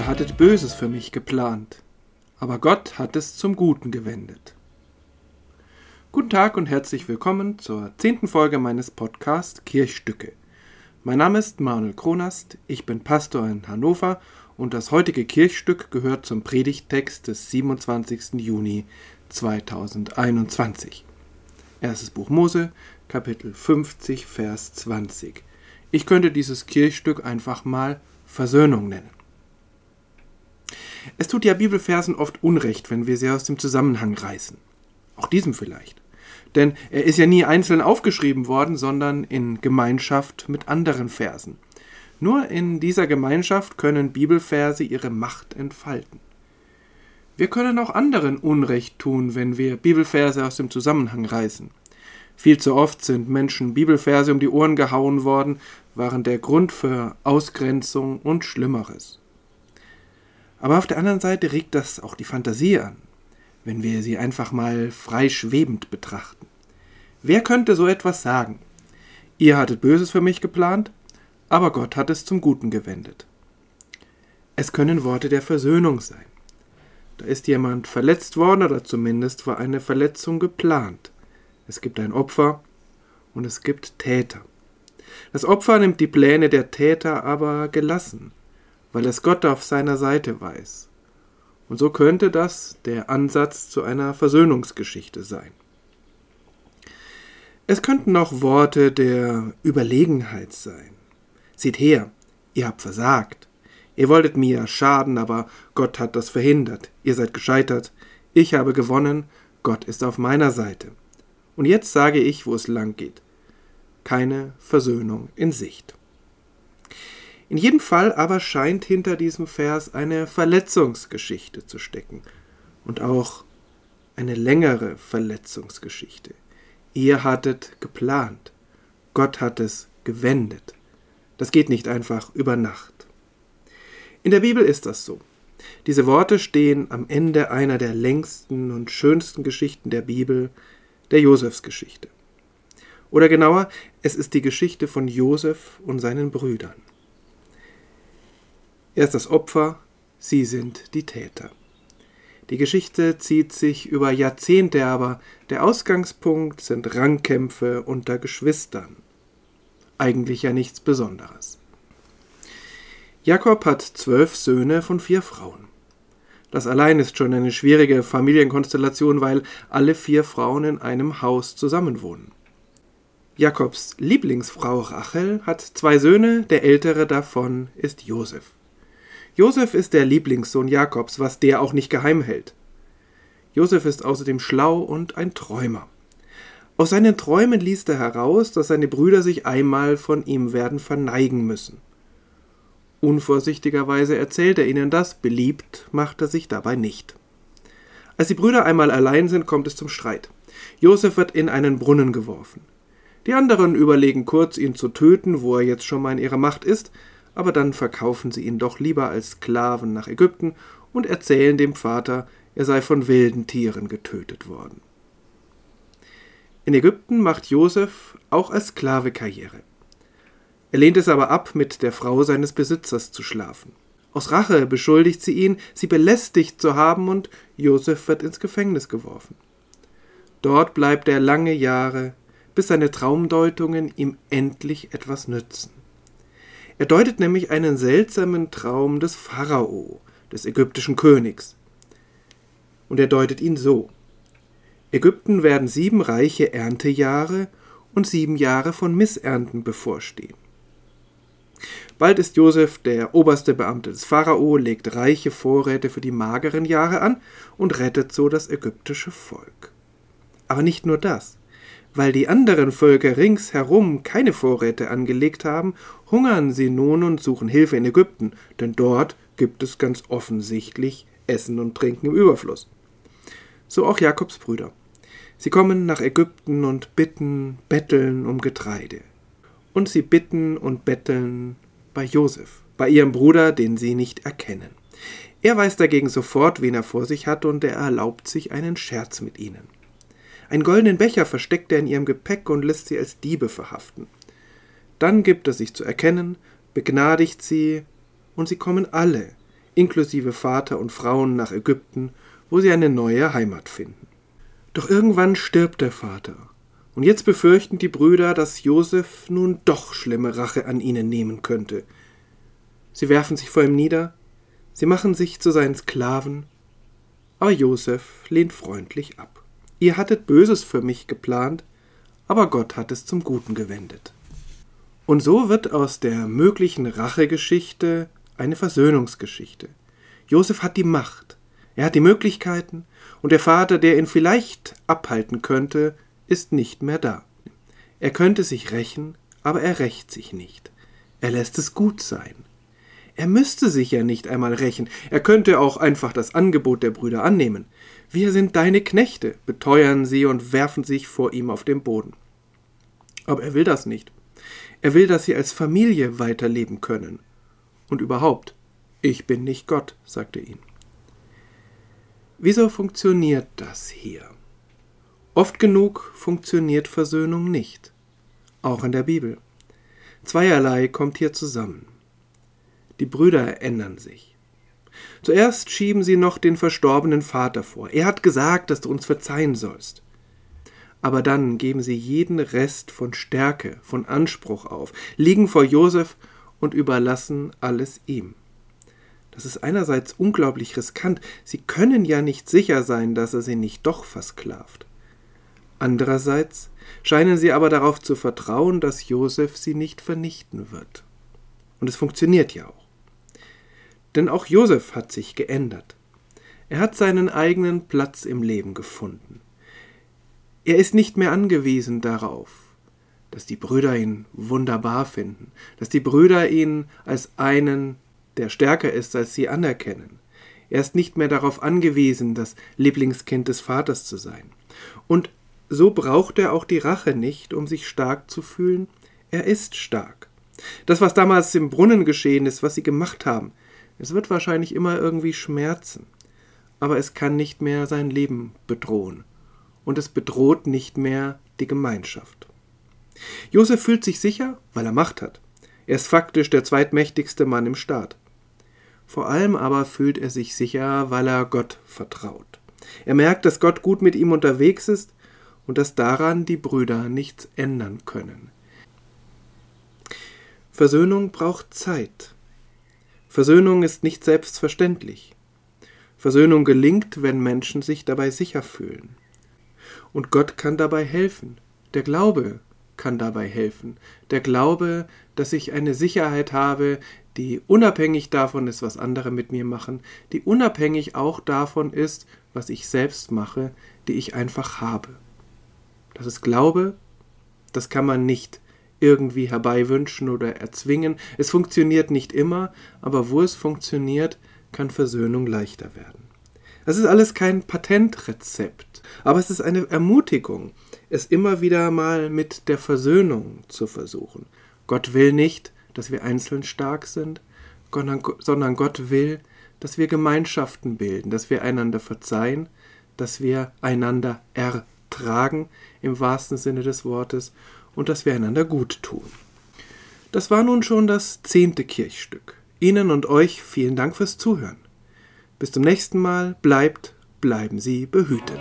hattet Böses für mich geplant, aber Gott hat es zum Guten gewendet. Guten Tag und herzlich willkommen zur zehnten Folge meines Podcasts Kirchstücke. Mein Name ist Manuel Kronast, ich bin Pastor in Hannover und das heutige Kirchstück gehört zum Predigttext des 27. Juni 2021. Erstes Buch Mose, Kapitel 50, Vers 20. Ich könnte dieses Kirchstück einfach mal Versöhnung nennen. Es tut ja Bibelversen oft Unrecht, wenn wir sie aus dem Zusammenhang reißen. Auch diesem vielleicht. Denn er ist ja nie einzeln aufgeschrieben worden, sondern in Gemeinschaft mit anderen Versen. Nur in dieser Gemeinschaft können Bibelverse ihre Macht entfalten. Wir können auch anderen Unrecht tun, wenn wir Bibelverse aus dem Zusammenhang reißen. Viel zu oft sind Menschen Bibelverse um die Ohren gehauen worden, waren der Grund für Ausgrenzung und Schlimmeres. Aber auf der anderen Seite regt das auch die Fantasie an, wenn wir sie einfach mal frei schwebend betrachten. Wer könnte so etwas sagen? Ihr hattet Böses für mich geplant, aber Gott hat es zum Guten gewendet. Es können Worte der Versöhnung sein. Da ist jemand verletzt worden oder zumindest war eine Verletzung geplant. Es gibt ein Opfer und es gibt Täter. Das Opfer nimmt die Pläne der Täter aber gelassen weil es Gott auf seiner Seite weiß. Und so könnte das der Ansatz zu einer Versöhnungsgeschichte sein. Es könnten auch Worte der Überlegenheit sein. Seht her, ihr habt versagt. Ihr wolltet mir schaden, aber Gott hat das verhindert. Ihr seid gescheitert. Ich habe gewonnen. Gott ist auf meiner Seite. Und jetzt sage ich, wo es lang geht. Keine Versöhnung in Sicht. In jedem Fall aber scheint hinter diesem Vers eine Verletzungsgeschichte zu stecken und auch eine längere Verletzungsgeschichte. Ihr hattet geplant, Gott hat es gewendet. Das geht nicht einfach über Nacht. In der Bibel ist das so. Diese Worte stehen am Ende einer der längsten und schönsten Geschichten der Bibel, der Josefsgeschichte. Oder genauer, es ist die Geschichte von Josef und seinen Brüdern. Er ist das Opfer, sie sind die Täter. Die Geschichte zieht sich über Jahrzehnte, aber der Ausgangspunkt sind Rangkämpfe unter Geschwistern. Eigentlich ja nichts Besonderes. Jakob hat zwölf Söhne von vier Frauen. Das allein ist schon eine schwierige Familienkonstellation, weil alle vier Frauen in einem Haus zusammenwohnen. Jakobs Lieblingsfrau Rachel hat zwei Söhne, der ältere davon ist Josef. Josef ist der Lieblingssohn Jakobs, was der auch nicht geheim hält. Josef ist außerdem schlau und ein Träumer. Aus seinen Träumen liest er heraus, dass seine Brüder sich einmal von ihm werden verneigen müssen. Unvorsichtigerweise erzählt er ihnen das, beliebt macht er sich dabei nicht. Als die Brüder einmal allein sind, kommt es zum Streit. Josef wird in einen Brunnen geworfen. Die anderen überlegen kurz, ihn zu töten, wo er jetzt schon mal in ihrer Macht ist, aber dann verkaufen sie ihn doch lieber als Sklaven nach Ägypten und erzählen dem Vater, er sei von wilden Tieren getötet worden. In Ägypten macht Josef auch als Sklave Karriere. Er lehnt es aber ab, mit der Frau seines Besitzers zu schlafen. Aus Rache beschuldigt sie ihn, sie belästigt zu haben, und Josef wird ins Gefängnis geworfen. Dort bleibt er lange Jahre, bis seine Traumdeutungen ihm endlich etwas nützen. Er deutet nämlich einen seltsamen Traum des Pharao, des ägyptischen Königs. Und er deutet ihn so. Ägypten werden sieben reiche Erntejahre und sieben Jahre von Missernten bevorstehen. Bald ist Josef der oberste Beamte des Pharao, legt reiche Vorräte für die mageren Jahre an und rettet so das ägyptische Volk. Aber nicht nur das. Weil die anderen Völker ringsherum keine Vorräte angelegt haben, hungern sie nun und suchen Hilfe in Ägypten, denn dort gibt es ganz offensichtlich Essen und Trinken im Überfluss. So auch Jakobs Brüder. Sie kommen nach Ägypten und bitten, betteln um Getreide. Und sie bitten und betteln bei Josef, bei ihrem Bruder, den sie nicht erkennen. Er weiß dagegen sofort, wen er vor sich hat, und er erlaubt sich einen Scherz mit ihnen. Einen goldenen Becher versteckt er in ihrem Gepäck und lässt sie als Diebe verhaften. Dann gibt er sich zu erkennen, begnadigt sie, und sie kommen alle inklusive Vater und Frauen nach Ägypten, wo sie eine neue Heimat finden. Doch irgendwann stirbt der Vater, und jetzt befürchten die Brüder, dass Josef nun doch schlimme Rache an ihnen nehmen könnte. Sie werfen sich vor ihm nieder, sie machen sich zu seinen Sklaven, aber Josef lehnt freundlich ab. Ihr hattet Böses für mich geplant, aber Gott hat es zum Guten gewendet. Und so wird aus der möglichen Rachegeschichte eine Versöhnungsgeschichte. Josef hat die Macht, er hat die Möglichkeiten, und der Vater, der ihn vielleicht abhalten könnte, ist nicht mehr da. Er könnte sich rächen, aber er rächt sich nicht. Er lässt es gut sein. Er müsste sich ja nicht einmal rächen, er könnte auch einfach das Angebot der Brüder annehmen. Wir sind deine Knechte, beteuern sie und werfen sich vor ihm auf den Boden. Aber er will das nicht. Er will, dass sie als Familie weiterleben können. Und überhaupt, ich bin nicht Gott, sagte ihn. Wieso funktioniert das hier? Oft genug funktioniert Versöhnung nicht, auch in der Bibel. Zweierlei kommt hier zusammen. Die Brüder ändern sich. Zuerst schieben sie noch den verstorbenen Vater vor. Er hat gesagt, dass du uns verzeihen sollst. Aber dann geben sie jeden Rest von Stärke, von Anspruch auf, liegen vor Josef und überlassen alles ihm. Das ist einerseits unglaublich riskant. Sie können ja nicht sicher sein, dass er sie nicht doch versklavt. Andererseits scheinen sie aber darauf zu vertrauen, dass Josef sie nicht vernichten wird. Und es funktioniert ja auch. Denn auch Josef hat sich geändert. Er hat seinen eigenen Platz im Leben gefunden. Er ist nicht mehr angewiesen darauf, dass die Brüder ihn wunderbar finden, dass die Brüder ihn als einen, der stärker ist, als sie anerkennen. Er ist nicht mehr darauf angewiesen, das Lieblingskind des Vaters zu sein. Und so braucht er auch die Rache nicht, um sich stark zu fühlen. Er ist stark. Das, was damals im Brunnen geschehen ist, was sie gemacht haben, es wird wahrscheinlich immer irgendwie schmerzen. Aber es kann nicht mehr sein Leben bedrohen. Und es bedroht nicht mehr die Gemeinschaft. Josef fühlt sich sicher, weil er Macht hat. Er ist faktisch der zweitmächtigste Mann im Staat. Vor allem aber fühlt er sich sicher, weil er Gott vertraut. Er merkt, dass Gott gut mit ihm unterwegs ist und dass daran die Brüder nichts ändern können. Versöhnung braucht Zeit. Versöhnung ist nicht selbstverständlich. Versöhnung gelingt, wenn Menschen sich dabei sicher fühlen. Und Gott kann dabei helfen. Der Glaube kann dabei helfen. Der Glaube, dass ich eine Sicherheit habe, die unabhängig davon ist, was andere mit mir machen, die unabhängig auch davon ist, was ich selbst mache, die ich einfach habe. Das ist Glaube, das kann man nicht irgendwie herbeiwünschen oder erzwingen. Es funktioniert nicht immer, aber wo es funktioniert, kann Versöhnung leichter werden. Das ist alles kein Patentrezept, aber es ist eine Ermutigung, es immer wieder mal mit der Versöhnung zu versuchen. Gott will nicht, dass wir einzeln stark sind, sondern Gott will, dass wir Gemeinschaften bilden, dass wir einander verzeihen, dass wir einander ertragen im wahrsten Sinne des Wortes und dass wir einander gut tun. Das war nun schon das zehnte Kirchstück. Ihnen und euch vielen Dank fürs Zuhören. Bis zum nächsten Mal, bleibt, bleiben Sie behütet.